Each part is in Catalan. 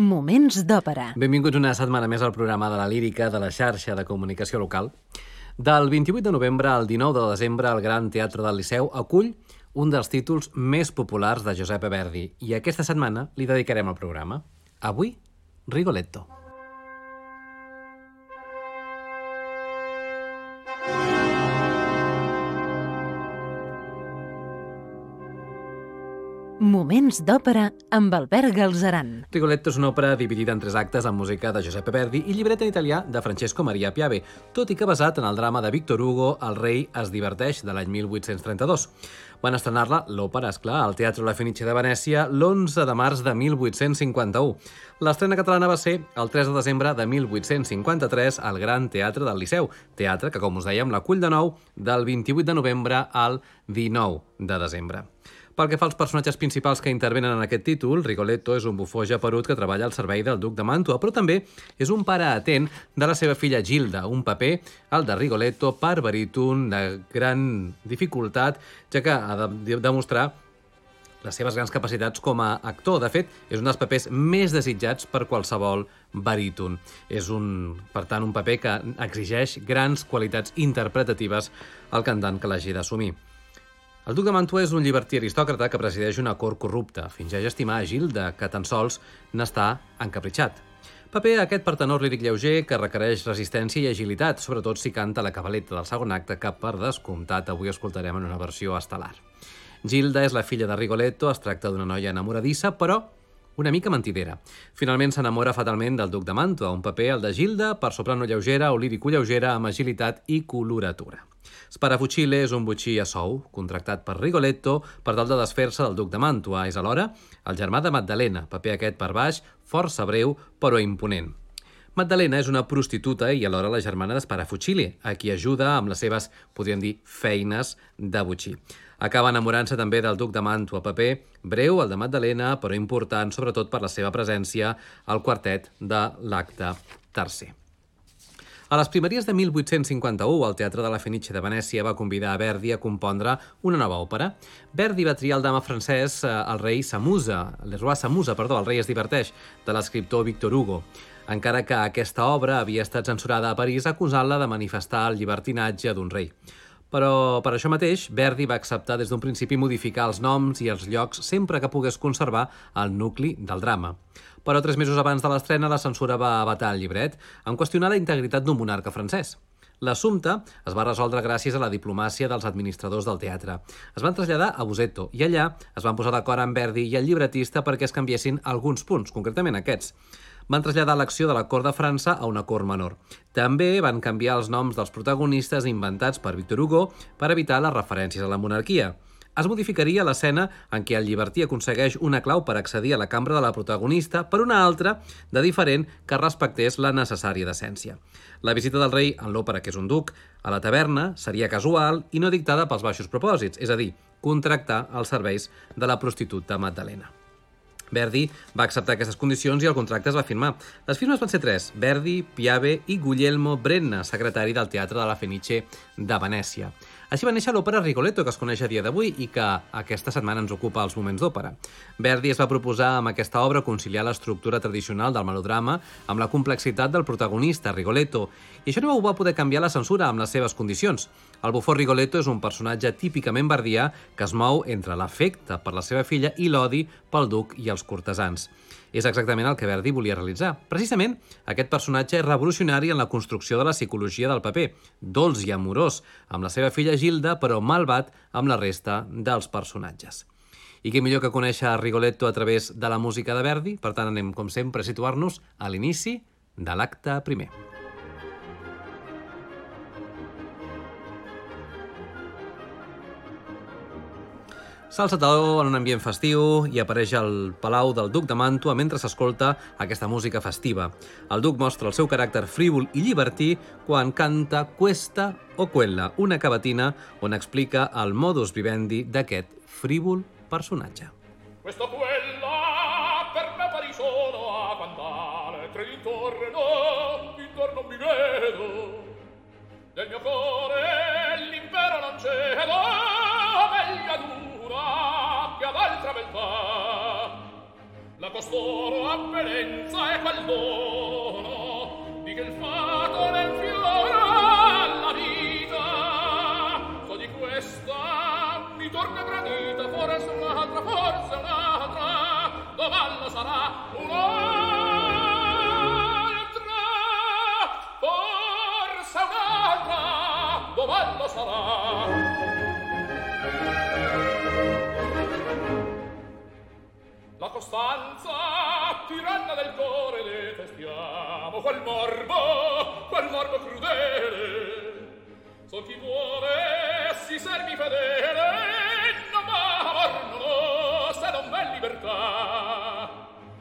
Moments d'òpera. Benvinguts una setmana més al programa de la lírica de la xarxa de comunicació local. Del 28 de novembre al 19 de desembre, el Gran Teatre del Liceu acull un dels títols més populars de Giuseppe Verdi i aquesta setmana li dedicarem el programa. Avui, Rigoletto. Moments d'òpera amb Albert Galzeran. Rigoletto és una òpera dividida en tres actes amb música de Giuseppe Verdi i llibret en italià de Francesco Maria Piave, tot i que basat en el drama de Victor Hugo El rei es diverteix, de l'any 1832. Van estrenar-la, l'òpera, esclar, al Teatre La Fenice de Venècia l'11 de març de 1851. L'estrena catalana va ser el 3 de desembre de 1853 al Gran Teatre del Liceu, teatre que, com us dèiem, l'acull de nou del 28 de novembre al 19 de desembre. Pel que fa als personatges principals que intervenen en aquest títol, Rigoletto és un bufó japerut que treballa al servei del duc de Màntua, però també és un pare atent de la seva filla Gilda, un paper, el de Rigoletto, per baríton de gran dificultat, ja que ha de demostrar les seves grans capacitats com a actor. De fet, és un dels papers més desitjats per qualsevol baríton. És, un, per tant, un paper que exigeix grans qualitats interpretatives al cantant que l'hagi d'assumir. El duc de Mantua és un llibertí aristòcrata que presideix una cort corrupta. Fingeix estimar a Gilda, que tan sols n'està encapritxat. Paper aquest per tenor líric lleuger que requereix resistència i agilitat, sobretot si canta la cabaleta del segon acte que, per descomptat, avui escoltarem en una versió estel·lar. Gilda és la filla de Rigoletto, es tracta d'una noia enamoradissa, però una mica mentidera. Finalment s'enamora fatalment del duc de Mantua, un paper, el de Gilda, per soprano lleugera o lírico lleugera amb agilitat i coloratura. Sparafucile és un butxí a sou, contractat per Rigoletto per tal de desfer-se del duc de Mantua. És alhora el germà de Magdalena, paper aquest per baix, força breu però imponent. Magdalena és una prostituta i alhora la germana d'Sparafucile, a qui ajuda amb les seves, podríem dir, feines de butxí. Acaba enamorant-se també del duc de Mantua, paper breu, el de Magdalena, però important sobretot per la seva presència al quartet de l'acte tercer. A les primeries de 1851, el Teatre de la Fenice de Venècia va convidar a Verdi a compondre una nova òpera. Verdi va triar el dama francès, eh, el rei Samusa, le roi Samusa, perdó, el rei es diverteix, de l'escriptor Victor Hugo, encara que aquesta obra havia estat censurada a París acusant-la de manifestar el llibertinatge d'un rei. Però per això mateix, Verdi va acceptar des d'un principi modificar els noms i els llocs sempre que pogués conservar el nucli del drama però tres mesos abans de l'estrena la censura va abatar el llibret en qüestionar la integritat d'un monarca francès. L'assumpte es va resoldre gràcies a la diplomàcia dels administradors del teatre. Es van traslladar a Busetto i allà es van posar d'acord amb Verdi i el llibretista perquè es canviessin alguns punts, concretament aquests. Van traslladar l'acció de la cort de França a una cort menor. També van canviar els noms dels protagonistes inventats per Victor Hugo per evitar les referències a la monarquia es modificaria l'escena en què el llibertí aconsegueix una clau per accedir a la cambra de la protagonista per una altra de diferent que respectés la necessària decència. La visita del rei en l'òpera, que és un duc, a la taverna seria casual i no dictada pels baixos propòsits, és a dir, contractar els serveis de la prostituta Magdalena. Verdi va acceptar aquestes condicions i el contracte es va firmar. Les firmes van ser tres, Verdi, Piave i Guglielmo Brenna, secretari del Teatre de la Fenice de Venècia. Així va néixer l'òpera Rigoletto, que es coneix a dia d'avui i que aquesta setmana ens ocupa els moments d'òpera. Verdi es va proposar amb aquesta obra conciliar l'estructura tradicional del melodrama amb la complexitat del protagonista, Rigoletto, i això no ho va poder canviar la censura amb les seves condicions. El bufó Rigoletto és un personatge típicament verdià que es mou entre l'afecte per la seva filla i l'odi pel duc i els cortesans. És exactament el que Verdi volia realitzar. Precisament, aquest personatge és revolucionari en la construcció de la psicologia del paper, dolç i amorós amb la seva filla Gilda, però malvat amb la resta dels personatges. I què millor que conèixer a Rigoletto a través de la música de Verdi? Per tant, anem, com sempre, a situar-nos a l'inici de l'acte primer. S'alça taló en un ambient festiu i apareix al Palau del Duc de Màntua mentre s'escolta aquesta música festiva. El Duc mostra el seu caràcter frívol i llibertí quan canta Cuesta o Quella, una cavatina on explica el modus vivendi d'aquest frívol personatge. Questo quella costoro apparenza e pallono di che il fato nel fiore alla vita. So di questa mi torna gradita forse un'altra forse un'altra domanda sarà un'altra forse un'altra domanda sarà costanza tiranna del cuore detestiamo quel morbo quel morbo crudele. So chi vuole si servi fedele non morno se non v'è libertà.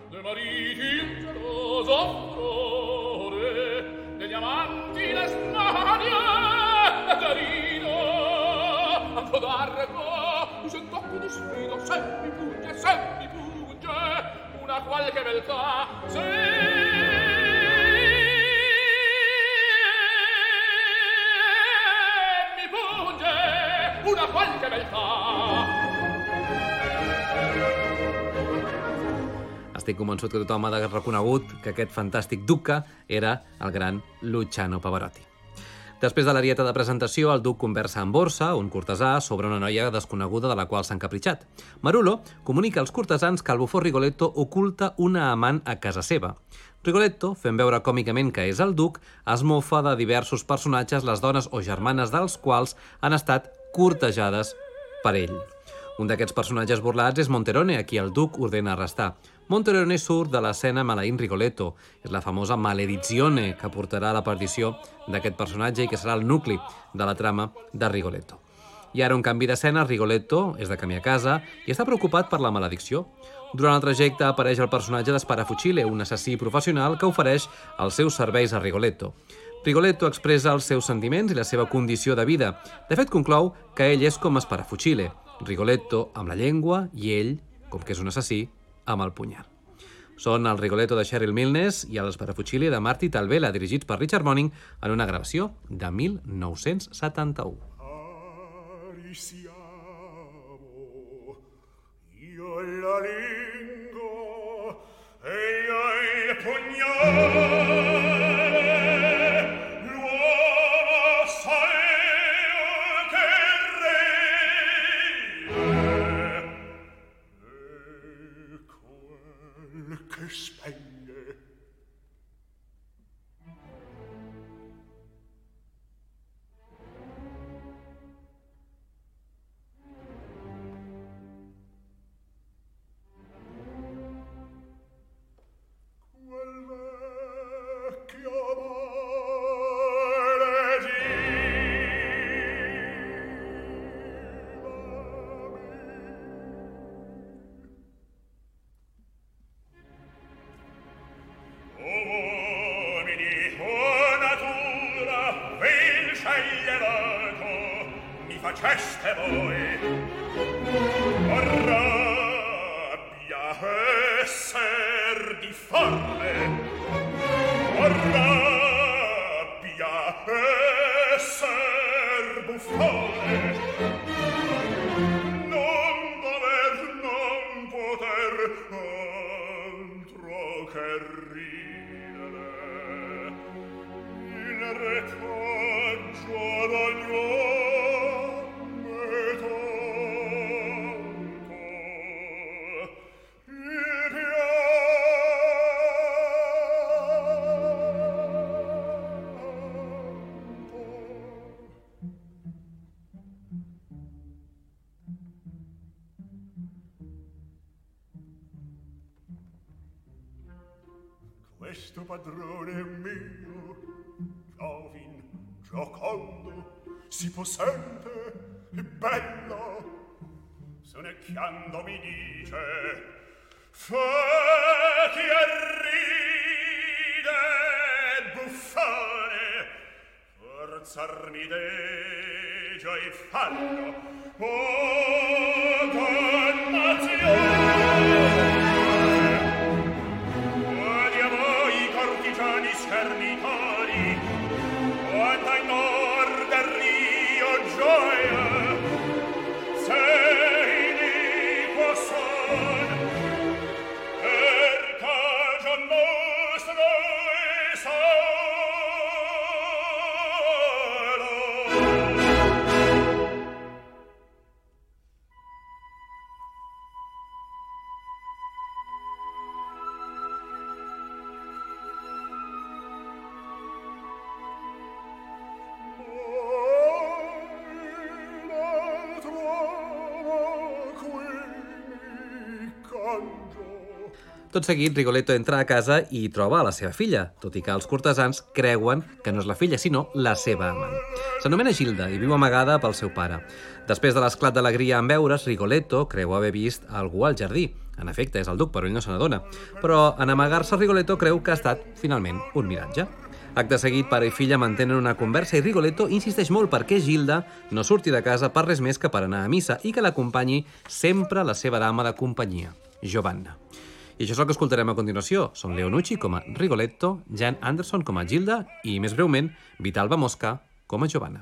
De mariti in geloso furore degli amanti le smanie e carino. A codargo un tocco di sfido sempre pugna sempre una qualche beltà sì. Una qualche beltà Estic convençut que tothom ha de reconegut que aquest fantàstic duca era el gran Luciano Pavarotti. Després de l'arieta de presentació, el duc conversa amb Borsa, un cortesà, sobre una noia desconeguda de la qual s'ha encapritxat. Marulo comunica als cortesans que el bufó Rigoletto oculta una amant a casa seva. Rigoletto, fent veure còmicament que és el duc, es mofa de diversos personatges, les dones o germanes dels quals han estat cortejades per ell. Un d'aquests personatges burlats és Monterone, a qui el duc ordena arrestar. Monterone surt de l'escena maleint Rigoletto. És la famosa maledizione que portarà la perdició d'aquest personatge i que serà el nucli de la trama de Rigoletto. I ara un canvi d'escena, Rigoletto és de camí a casa i està preocupat per la maledicció. Durant el trajecte apareix el personatge d'Esparafucile, un assassí professional que ofereix els seus serveis a Rigoletto. Rigoletto expressa els seus sentiments i la seva condició de vida. De fet, conclou que ell és com Esparafucile, Rigoletto amb la llengua i ell, com que és un assassí, amb el punyal. Són el Rigoletto de Cheryl Milnes i el Sparafucili de Marty Talvela, dirigits per Richard Monning en una gravació de 1971. Arisiamo, io la lingua e io il pugnale questo padrone mio, giovin, giocondo, si possente e bello, sonecchiando mi dice, fati e ride, buffone, forzarmi degia e fallo, oh, Tot seguit, Rigoletto entra a casa i troba a la seva filla, tot i que els cortesans creuen que no és la filla, sinó la seva amant. S'anomena Gilda i viu amagada pel seu pare. Després de l'esclat d'alegria en veure's, Rigoletto creu haver vist algú al jardí. En efecte, és el duc, però ell no se n'adona. Però en amagar-se, Rigoletto creu que ha estat, finalment, un miratge. Acte seguit, pare i filla mantenen una conversa i Rigoletto insisteix molt perquè Gilda no surti de casa per res més que per anar a missa i que l'acompanyi sempre la seva dama de companyia, Giovanna. I això és el que escoltarem a continuació. Són Leonucci com a Rigoletto, Jan Anderson com a Gilda i, més breument, Vitalba Mosca com a Giovanna.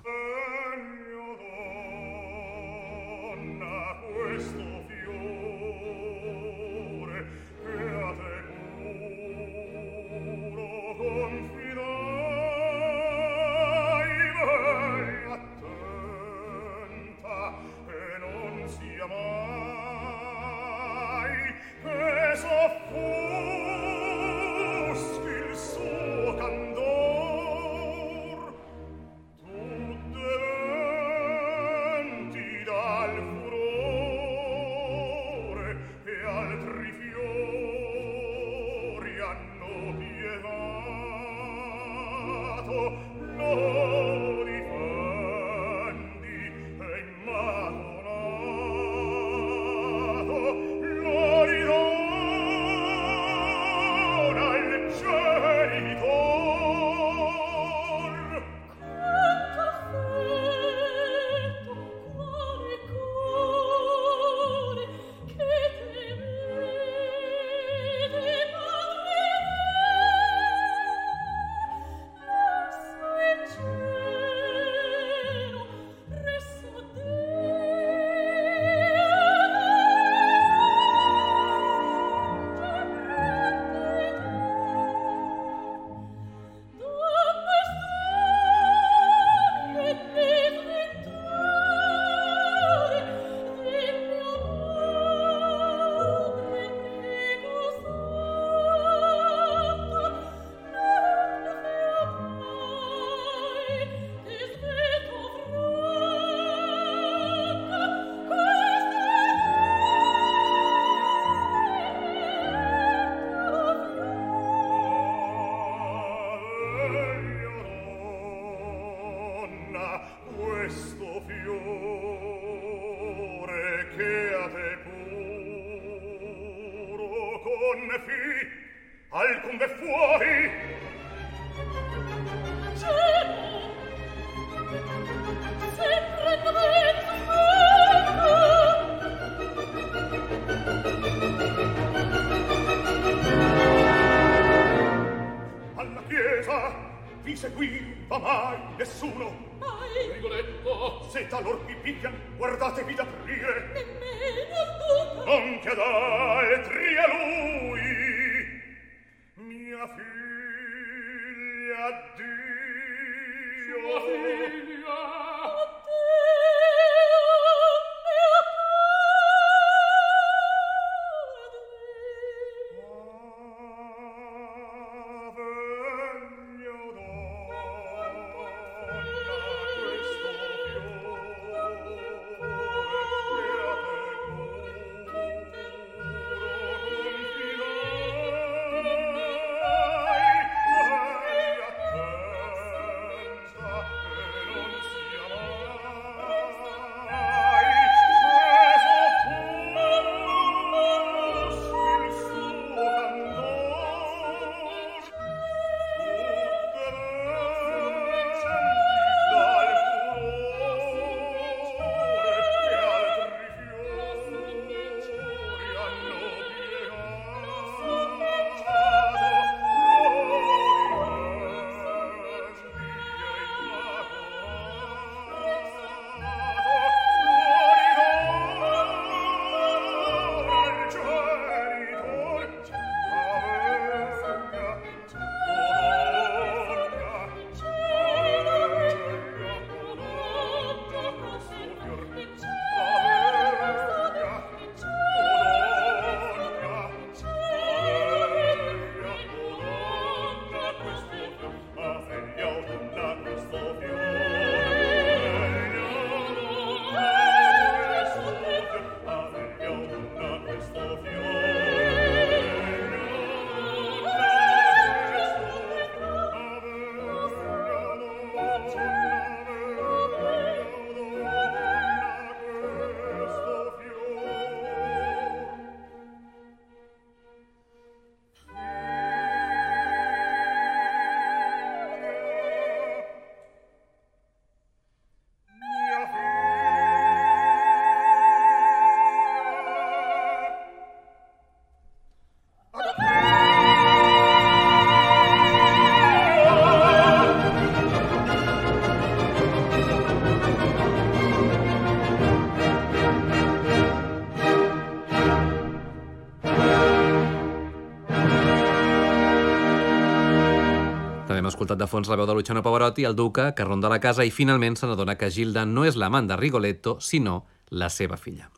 Hem escoltat de fons la veu de Luciano Pavarotti, el duca, que ronda la casa i finalment se n'adona que Gilda no és l'amant de Rigoletto, sinó la seva filla.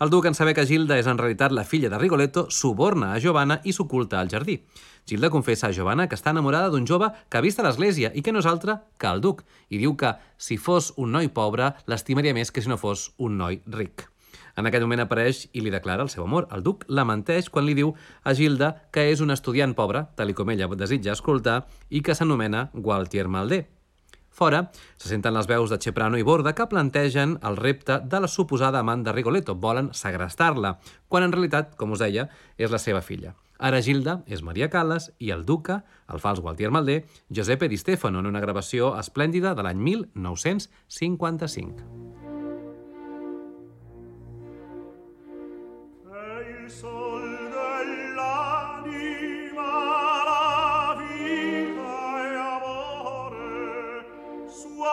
El duc, en saber que Gilda és en realitat la filla de Rigoletto, suborna a Giovanna i s'oculta al jardí. Gilda confessa a Giovanna que està enamorada d'un jove que ha vist a l'església i que no és altre que el duc, i diu que, si fos un noi pobre, l'estimaria més que si no fos un noi ric. En aquest moment apareix i li declara el seu amor. El duc la menteix quan li diu a Gilda que és un estudiant pobre, tal com ella desitja escoltar, i que s'anomena Gualtier Maldé. Fora, se senten les veus de Ceprano i Borda que plantegen el repte de la suposada amant de Rigoletto. Volen segrestar-la, quan en realitat, com us deia, és la seva filla. Ara Gilda és Maria Callas i el duca, el fals Gualtier Maldé, Giuseppe Di Stefano, en una gravació esplèndida de l'any 1955.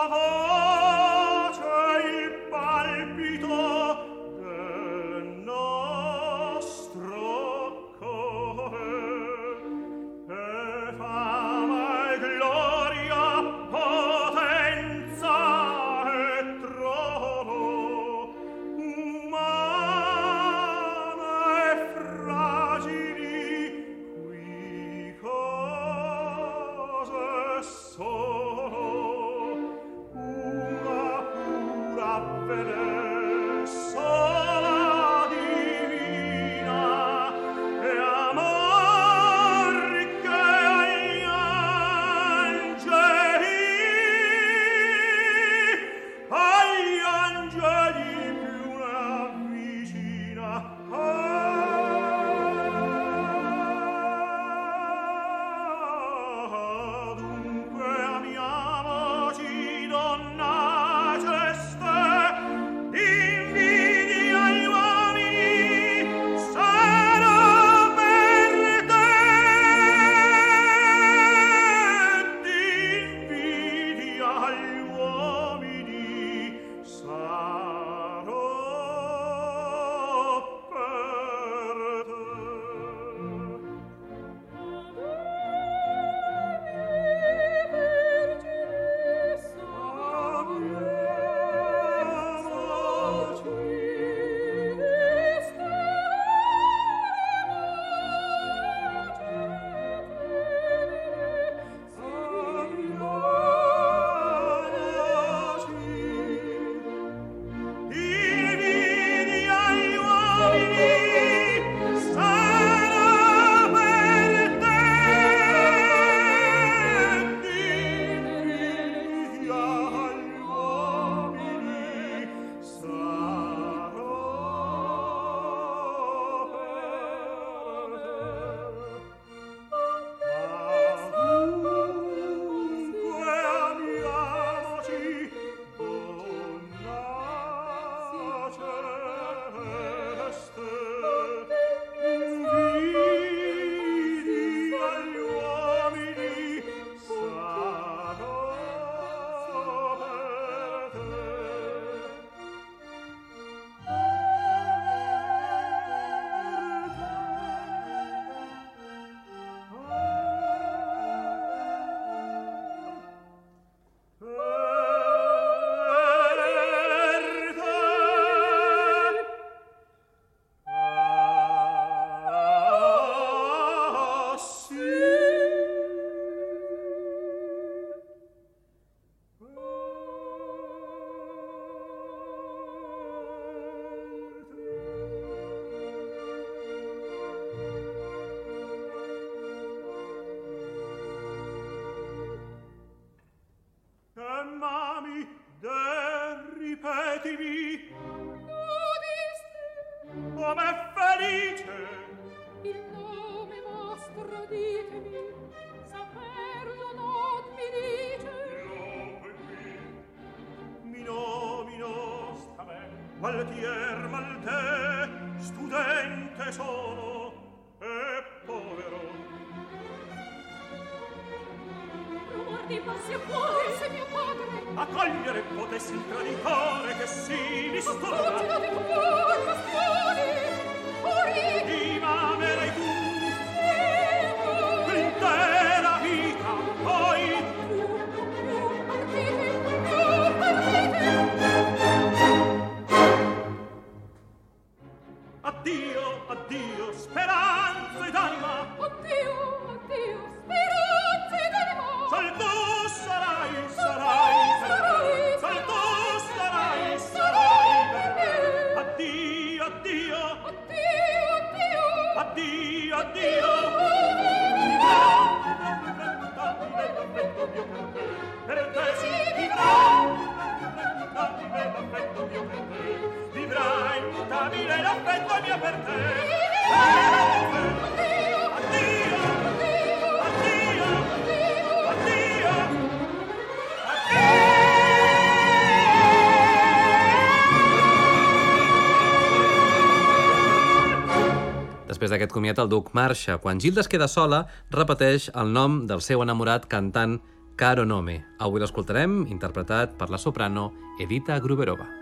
Oh. Comiat, el duc marxa. Quan Gilda es queda sola, repeteix el nom del seu enamorat cantant Caro Nome. Avui l'escoltarem, interpretat per la soprano Edita Gruberova.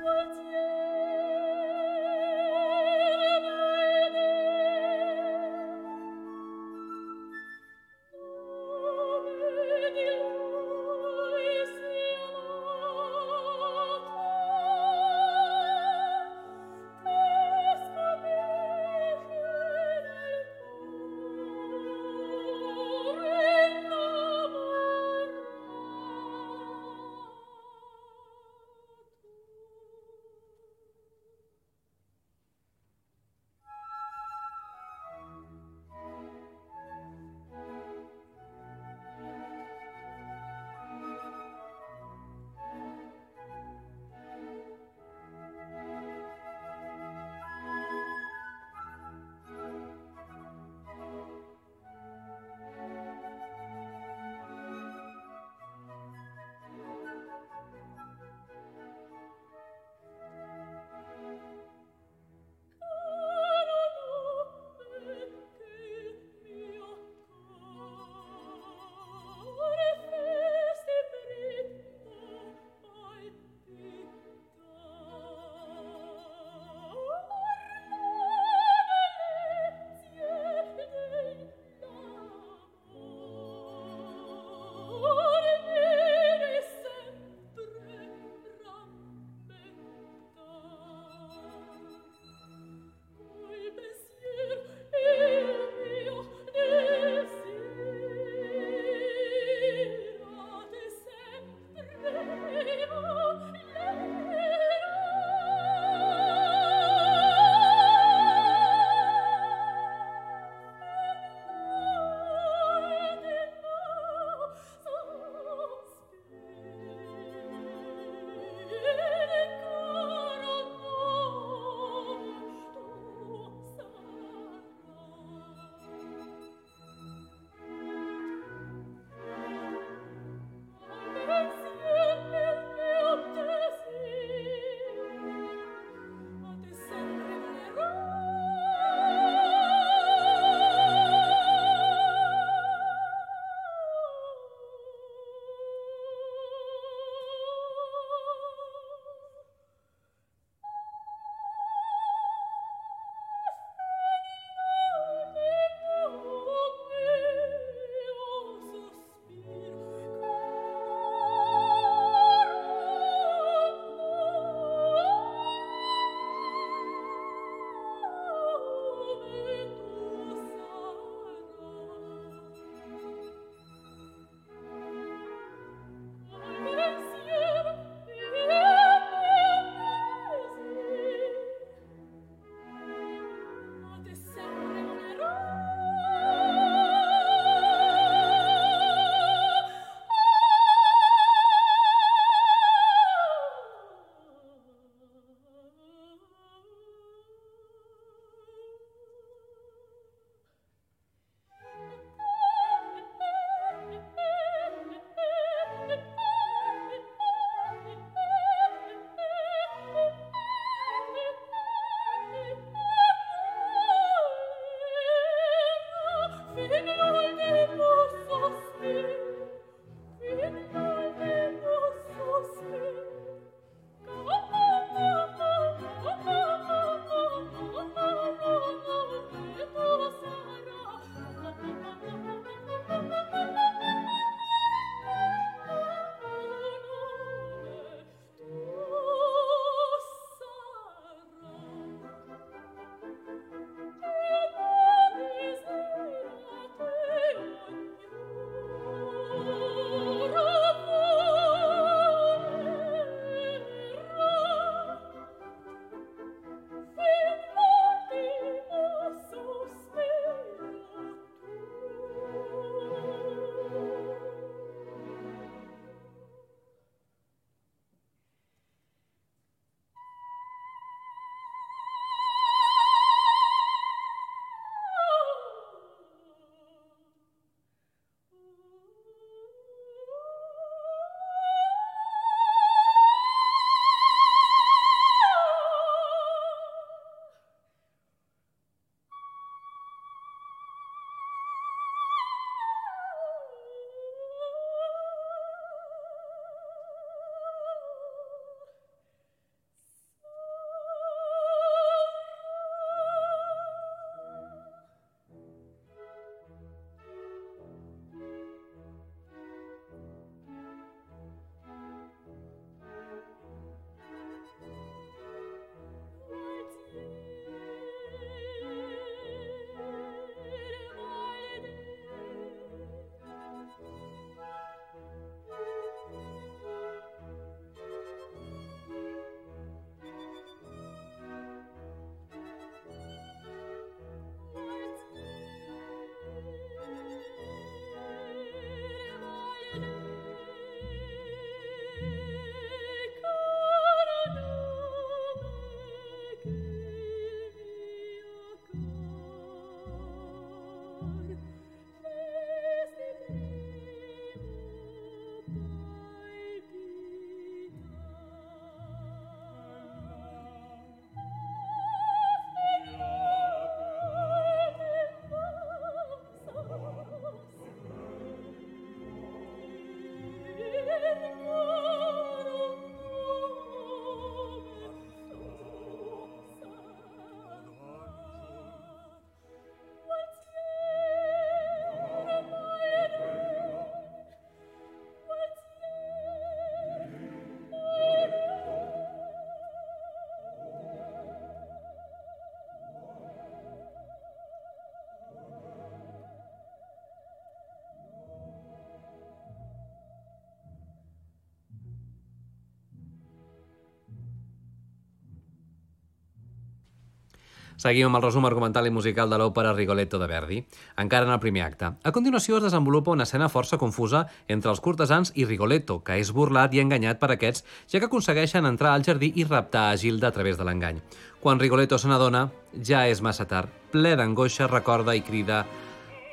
Seguim amb el resum argumental i musical de l'òpera Rigoletto de Verdi, encara en el primer acte. A continuació es desenvolupa una escena força confusa entre els cortesans i Rigoletto, que és burlat i enganyat per aquests, ja que aconsegueixen entrar al jardí i raptar a Gilda a través de l'engany. Quan Rigoletto se n'adona, ja és massa tard. Ple d'angoixa, recorda i crida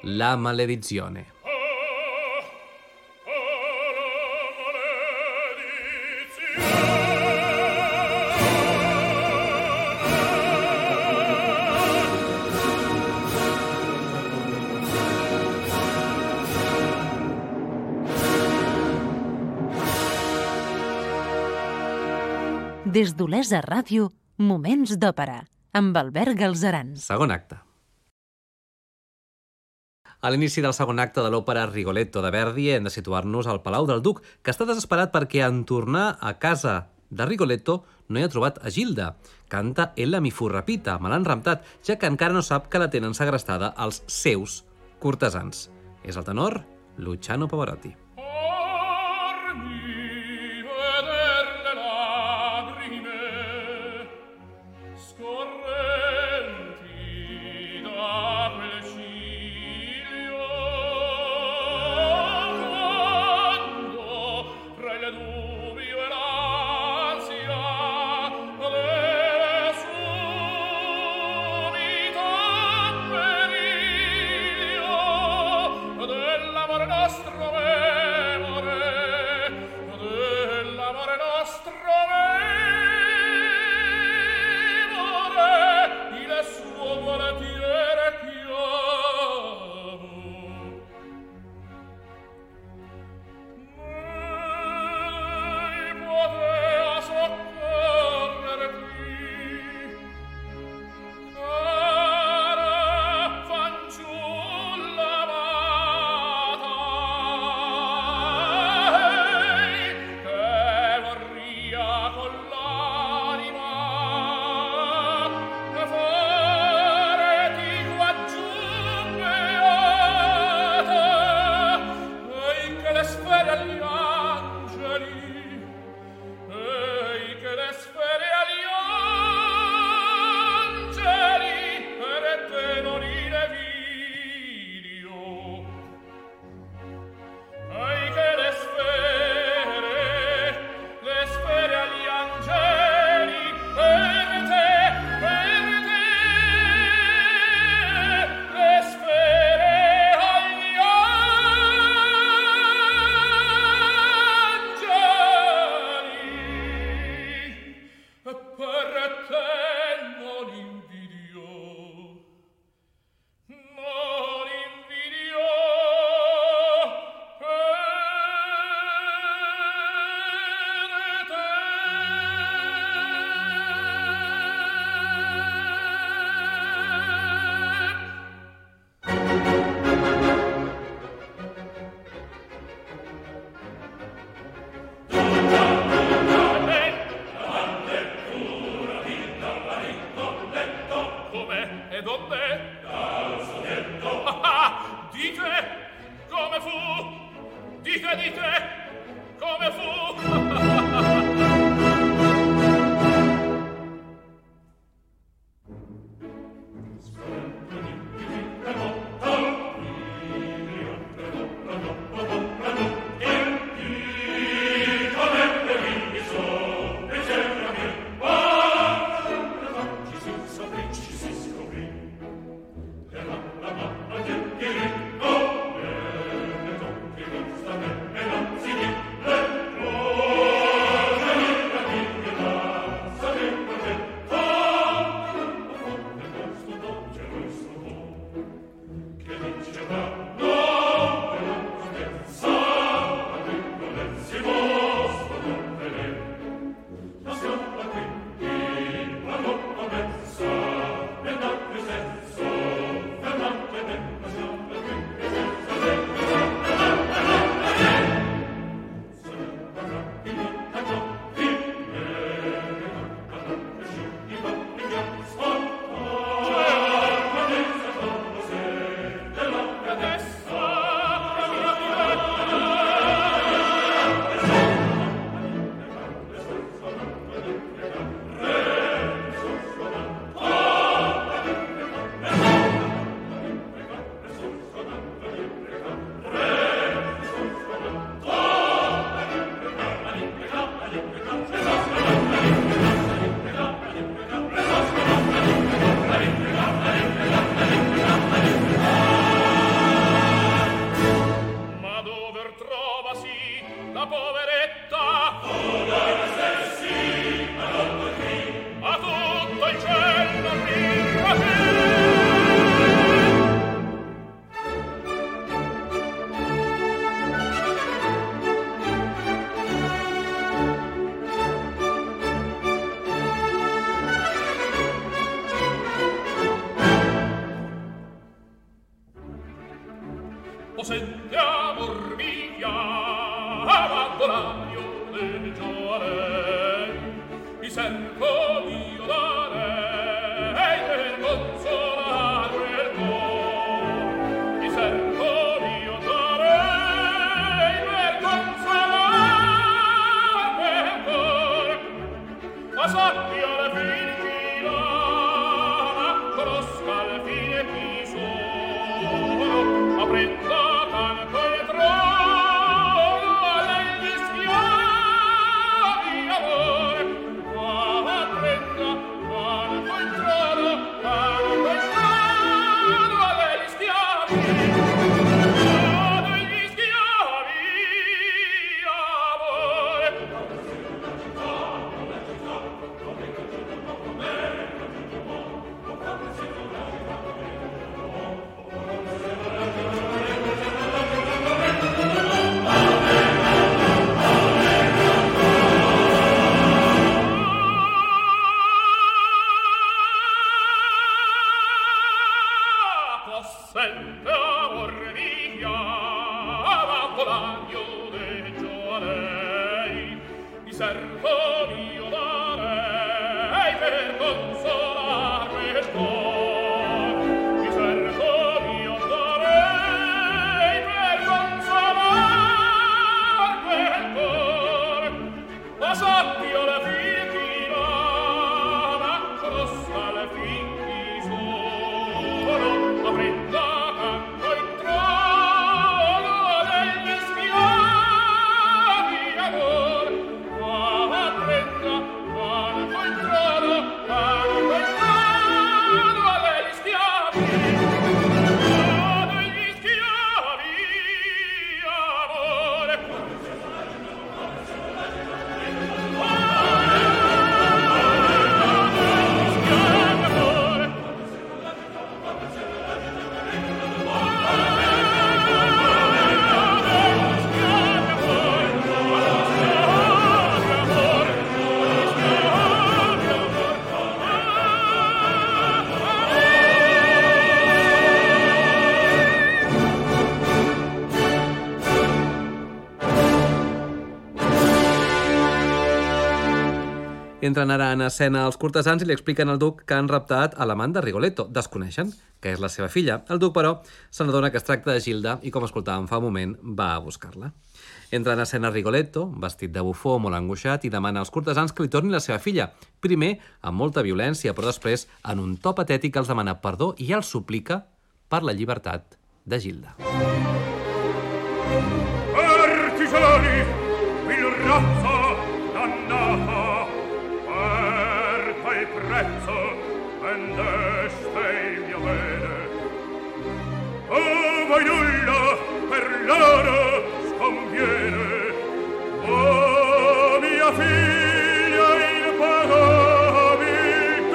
la maledizione. Des d'Olesa Ràdio, Moments d'Òpera, amb Albert Galzeran. Segon acte. A l'inici del segon acte de l'òpera Rigoletto de Verdi hem de situar-nos al Palau del Duc, que està desesperat perquè en tornar a casa de Rigoletto no hi ha trobat a Gilda. Canta Ella mi fu rapita, me l'han raptat, ja que encara no sap que la tenen segrestada els seus cortesans. És el tenor Luciano Pavarotti. Entren ara en escena els cortesans i li expliquen al duc que han raptat a l'amant de Rigoletto. Desconeixen que és la seva filla. El duc, però, se n'adona que es tracta de Gilda i, com escoltàvem fa un moment, va a buscar-la. Entra en escena Rigoletto, vestit de bufó, molt angoixat, i demana als cortesans que li torni la seva filla. Primer, amb molta violència, però després, en un to patètic, els demana perdó i els suplica per la llibertat de Gilda. Artigiani, il razzo prezzo and il mio bene o voi nulla per loro scomviene o oh, mia figlia in pago il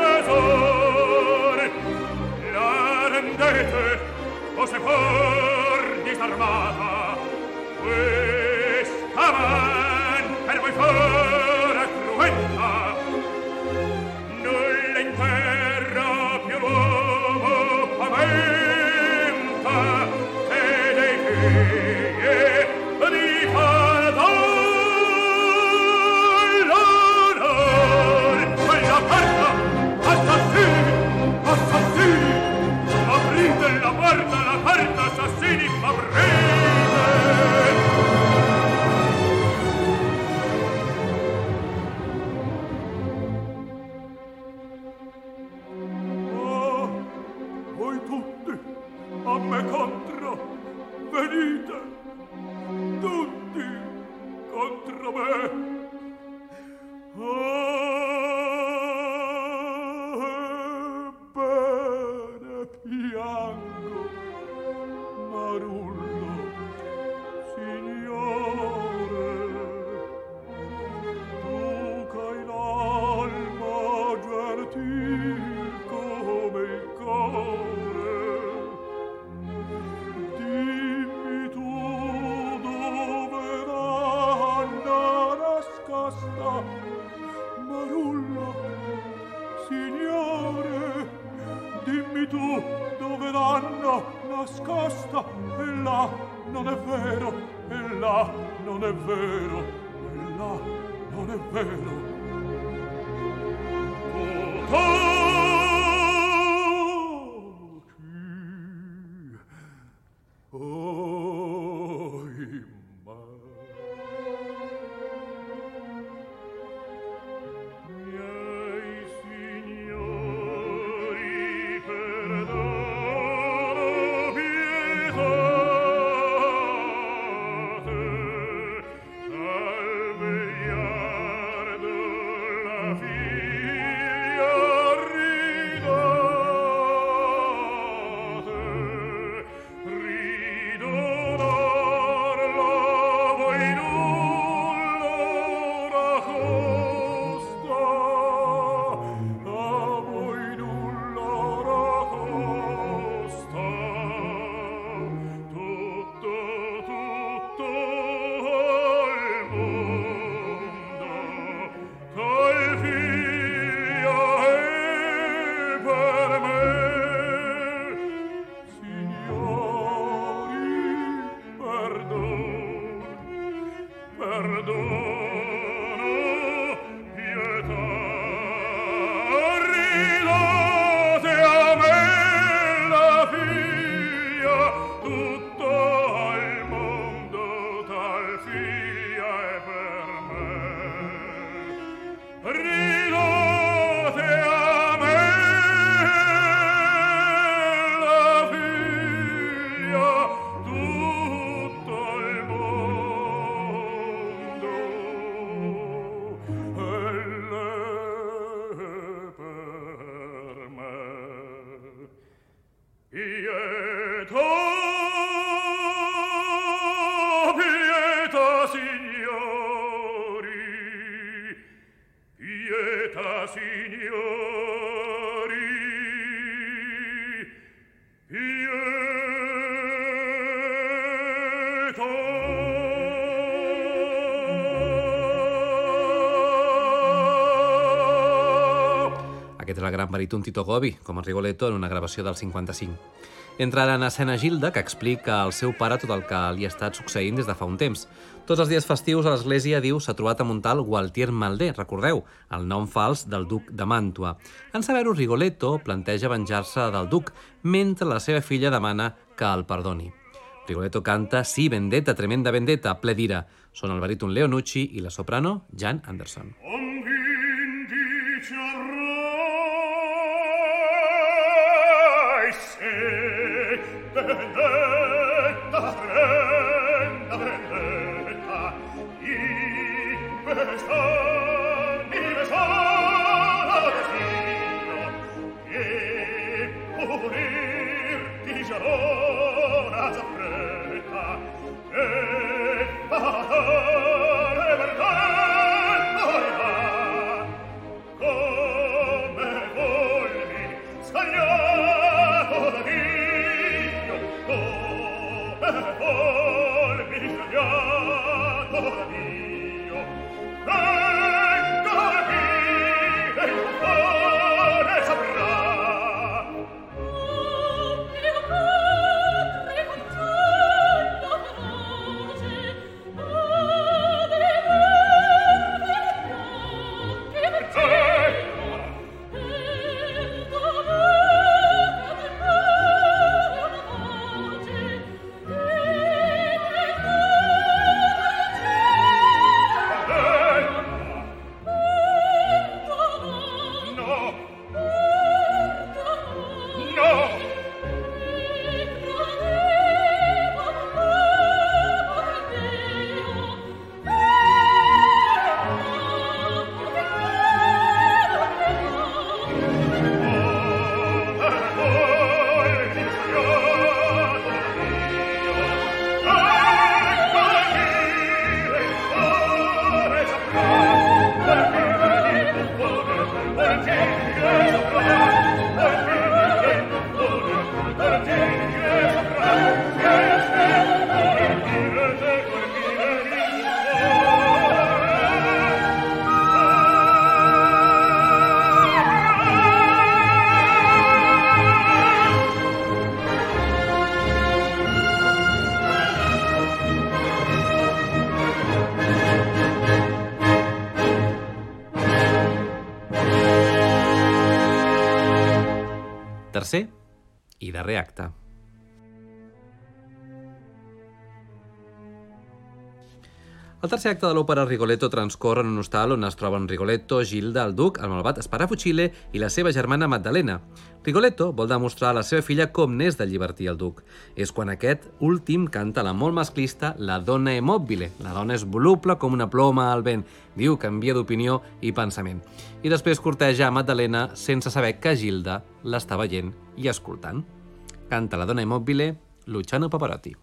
la rendete o se for disarmata questa mano el gran baríton Tito Gobi, com a Rigoletto en una gravació del 55. Entra ara en escena Gilda, que explica al seu pare tot el que li ha estat succeint des de fa un temps. Tots els dies festius a l'església, diu, s'ha trobat amb un tal Gualtier Maldé, recordeu, el nom fals del duc de Màntua. En saber-ho, Rigoletto planteja venjar-se del duc, mentre la seva filla demana que el perdoni. Rigoletto canta Sí, vendetta, tremenda vendetta, ple d'ira. Són el baríton Leonucci i la soprano Jan Anderson. Oh! parona Tercer i darrer El tercer acte de l'òpera Rigoletto transcorre en un hostal on es troben Rigoletto, Gilda, el duc, el malvat Sparafucile i la seva germana Magdalena. Rigoletto vol demostrar a la seva filla com n'és de llibertir el duc. És quan aquest últim canta la molt masclista La donna è mobile. La dona és voluble com una ploma al vent. Diu, canvia d'opinió i pensament. I després corteja a Magdalena sense saber que Gilda l'està veient i escoltant. Canta La donna è mobile, Luciano Pavarotti.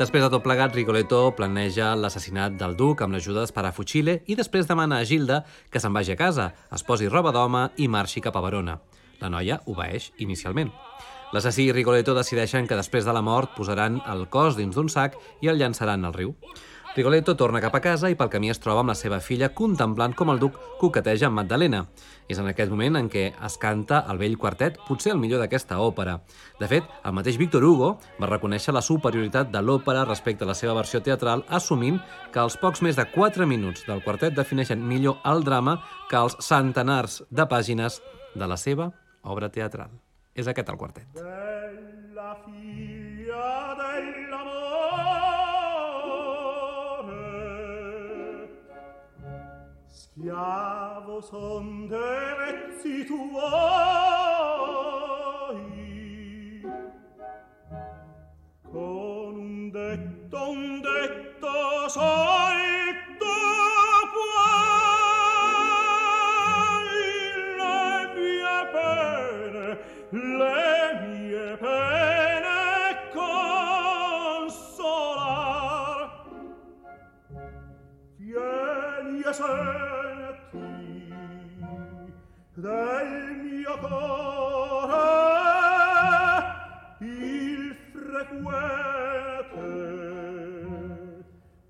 Després de tot plegat, Rigoletto planeja l'assassinat del duc amb l'ajuda d'Sparafucile i després demana a Gilda que se'n vagi a casa, es posi roba d'home i marxi cap a Verona. La noia obeeix inicialment. L'assassí i Rigoletto decideixen que després de la mort posaran el cos dins d'un sac i el llançaran al riu. Rigoletto torna cap a casa i pel camí es troba amb la seva filla contemplant com el duc coqueteja amb Magdalena. És en aquest moment en què es canta el vell quartet, potser el millor d'aquesta òpera. De fet, el mateix Victor Hugo va reconèixer la superioritat de l'òpera respecte a la seva versió teatral, assumint que els pocs més de 4 minuts del quartet defineixen millor el drama que els centenars de pàgines de la seva obra teatral. És aquest el quartet. Bella figlia dell'amore Schiavo son de vezzi tuoi. Con un detto, un detto solto puoi. Le mie pene, le mie pene consolar. Vieni a ser del mio cuore il frequente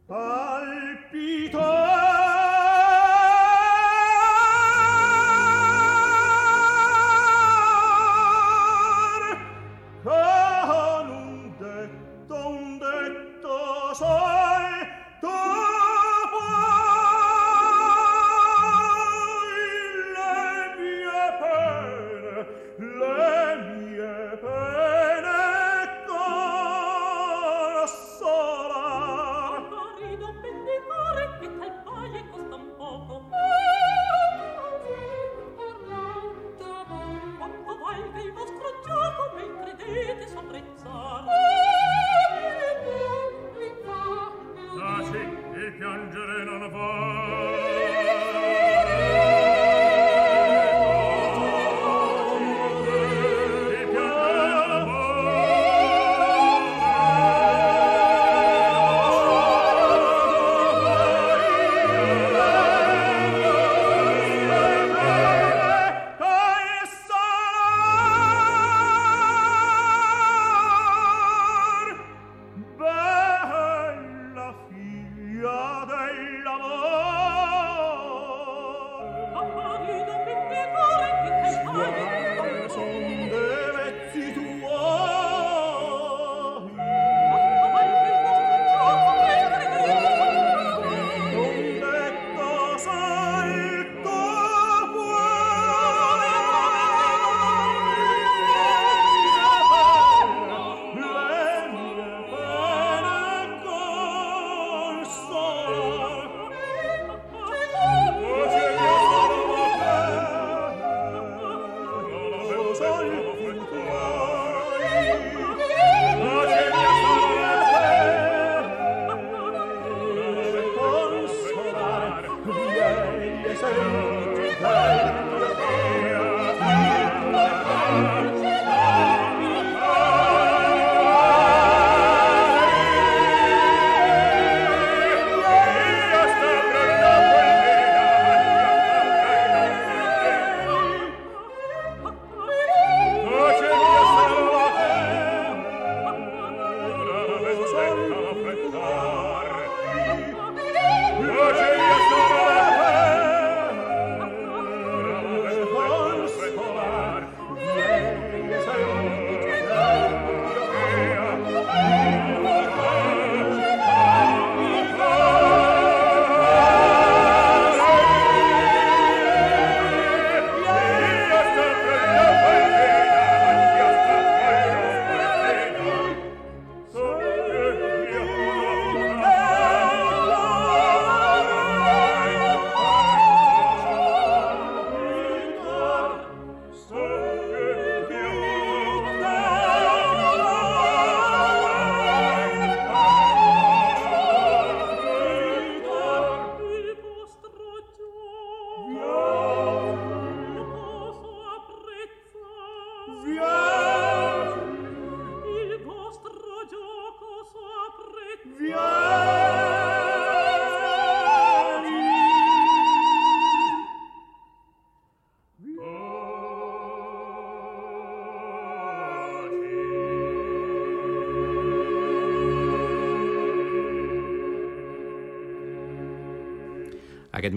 palpito. Con un detto un detto solo.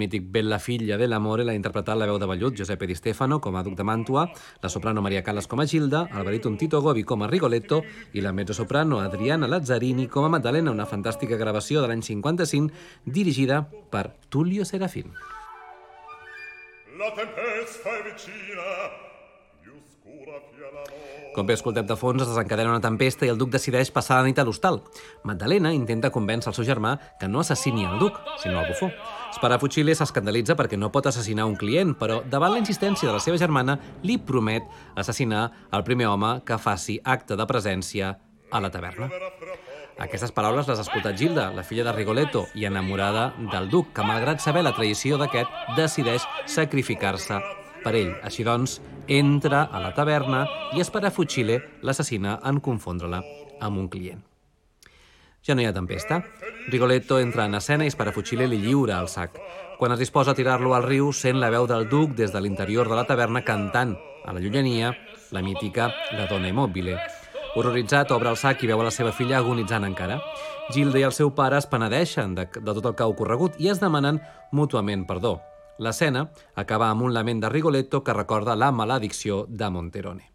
Mític Bella figlia dell'amore l'ha interpretat la veu de vellut Giuseppe Di Stefano com a duc de Màntua, la soprano Maria Callas com a Gilda, el baríton Tito Gobi com a Rigoletto i la mezzosoprano Adriana Lazzarini com a Maddalena, una fantàstica gravació de l'any 55 dirigida per Tullio Serafin. La tempesta è vicina, Com bé escoltem de fons, es desencadena una tempesta i el duc decideix passar la nit a l'hostal. Magdalena intenta convèncer el seu germà que no assassini el duc, sinó el bufó. Sparafucile s'escandalitza perquè no pot assassinar un client, però davant la insistència de la seva germana li promet assassinar el primer home que faci acte de presència a la taverna. Aquestes paraules les ha escoltat Gilda, la filla de Rigoletto i enamorada del duc, que malgrat saber la traïció d'aquest, decideix sacrificar-se per ell. Així doncs, entra a la taverna i Sparafucile l'assassina en confondre-la amb un client. Ja no hi ha tempesta. Rigoletto entra en escena i Sparafucile li lliura el sac. Quan es disposa a tirar-lo al riu, sent la veu del duc des de l'interior de la taverna cantant, a la llunyania, la mítica La donna immobile. Horroritzat, obre el sac i veu a la seva filla agonitzant encara. Gilda i el seu pare es penedeixen de, de tot el que ha ocorregut i es demanen mútuament perdó. L'escena acaba amb un lament de Rigoletto que recorda la maledicció de Monterone.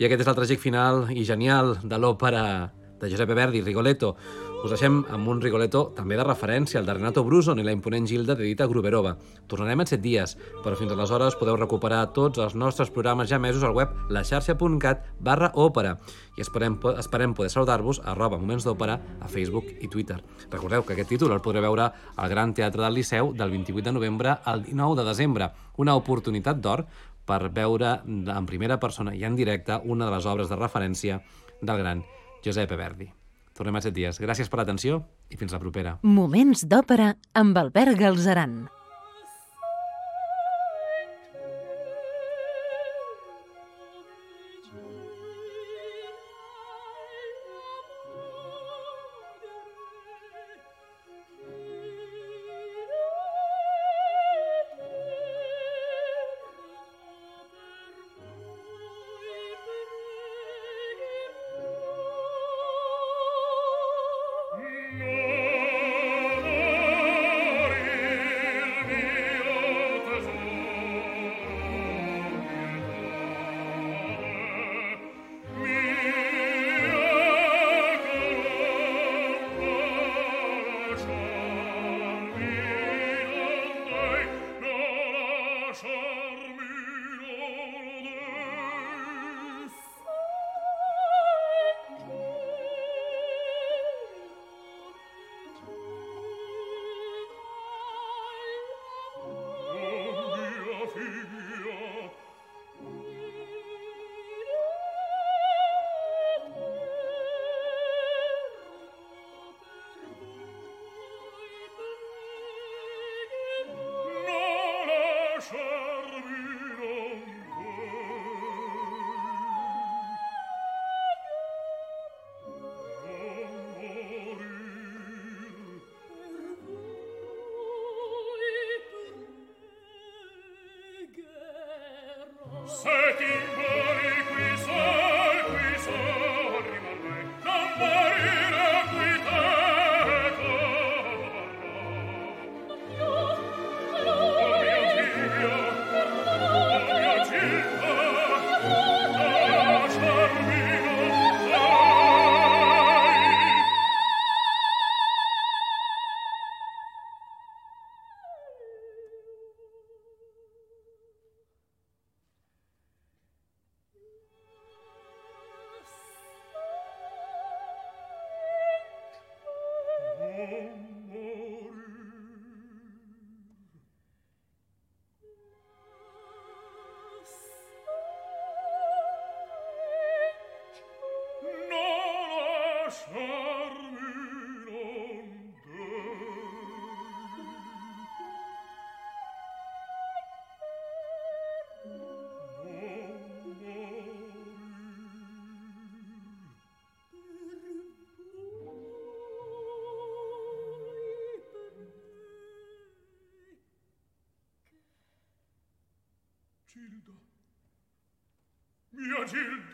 I aquest és el tràgic final i genial de l'òpera de Giuseppe Verdi, Rigoletto. Us deixem amb un Rigoletto també de referència, el de Renato Bruson i la imponent Gilda d'Edita Gruberova. Tornarem en set dies, però fins aleshores podeu recuperar tots els nostres programes ja mesos al web laxarxa.cat barra òpera i esperem, esperem poder saludar-vos a arroba moments d'òpera a Facebook i Twitter. Recordeu que aquest títol el podreu veure al Gran Teatre del Liceu del 28 de novembre al 19 de desembre, una oportunitat d'or per veure en primera persona i en directe una de les obres de referència del gran Giuseppe Verdi. Tornem a set dies. Gràcies per l'atenció i fins la propera. Moments d'òpera amb Albert Galzeran. il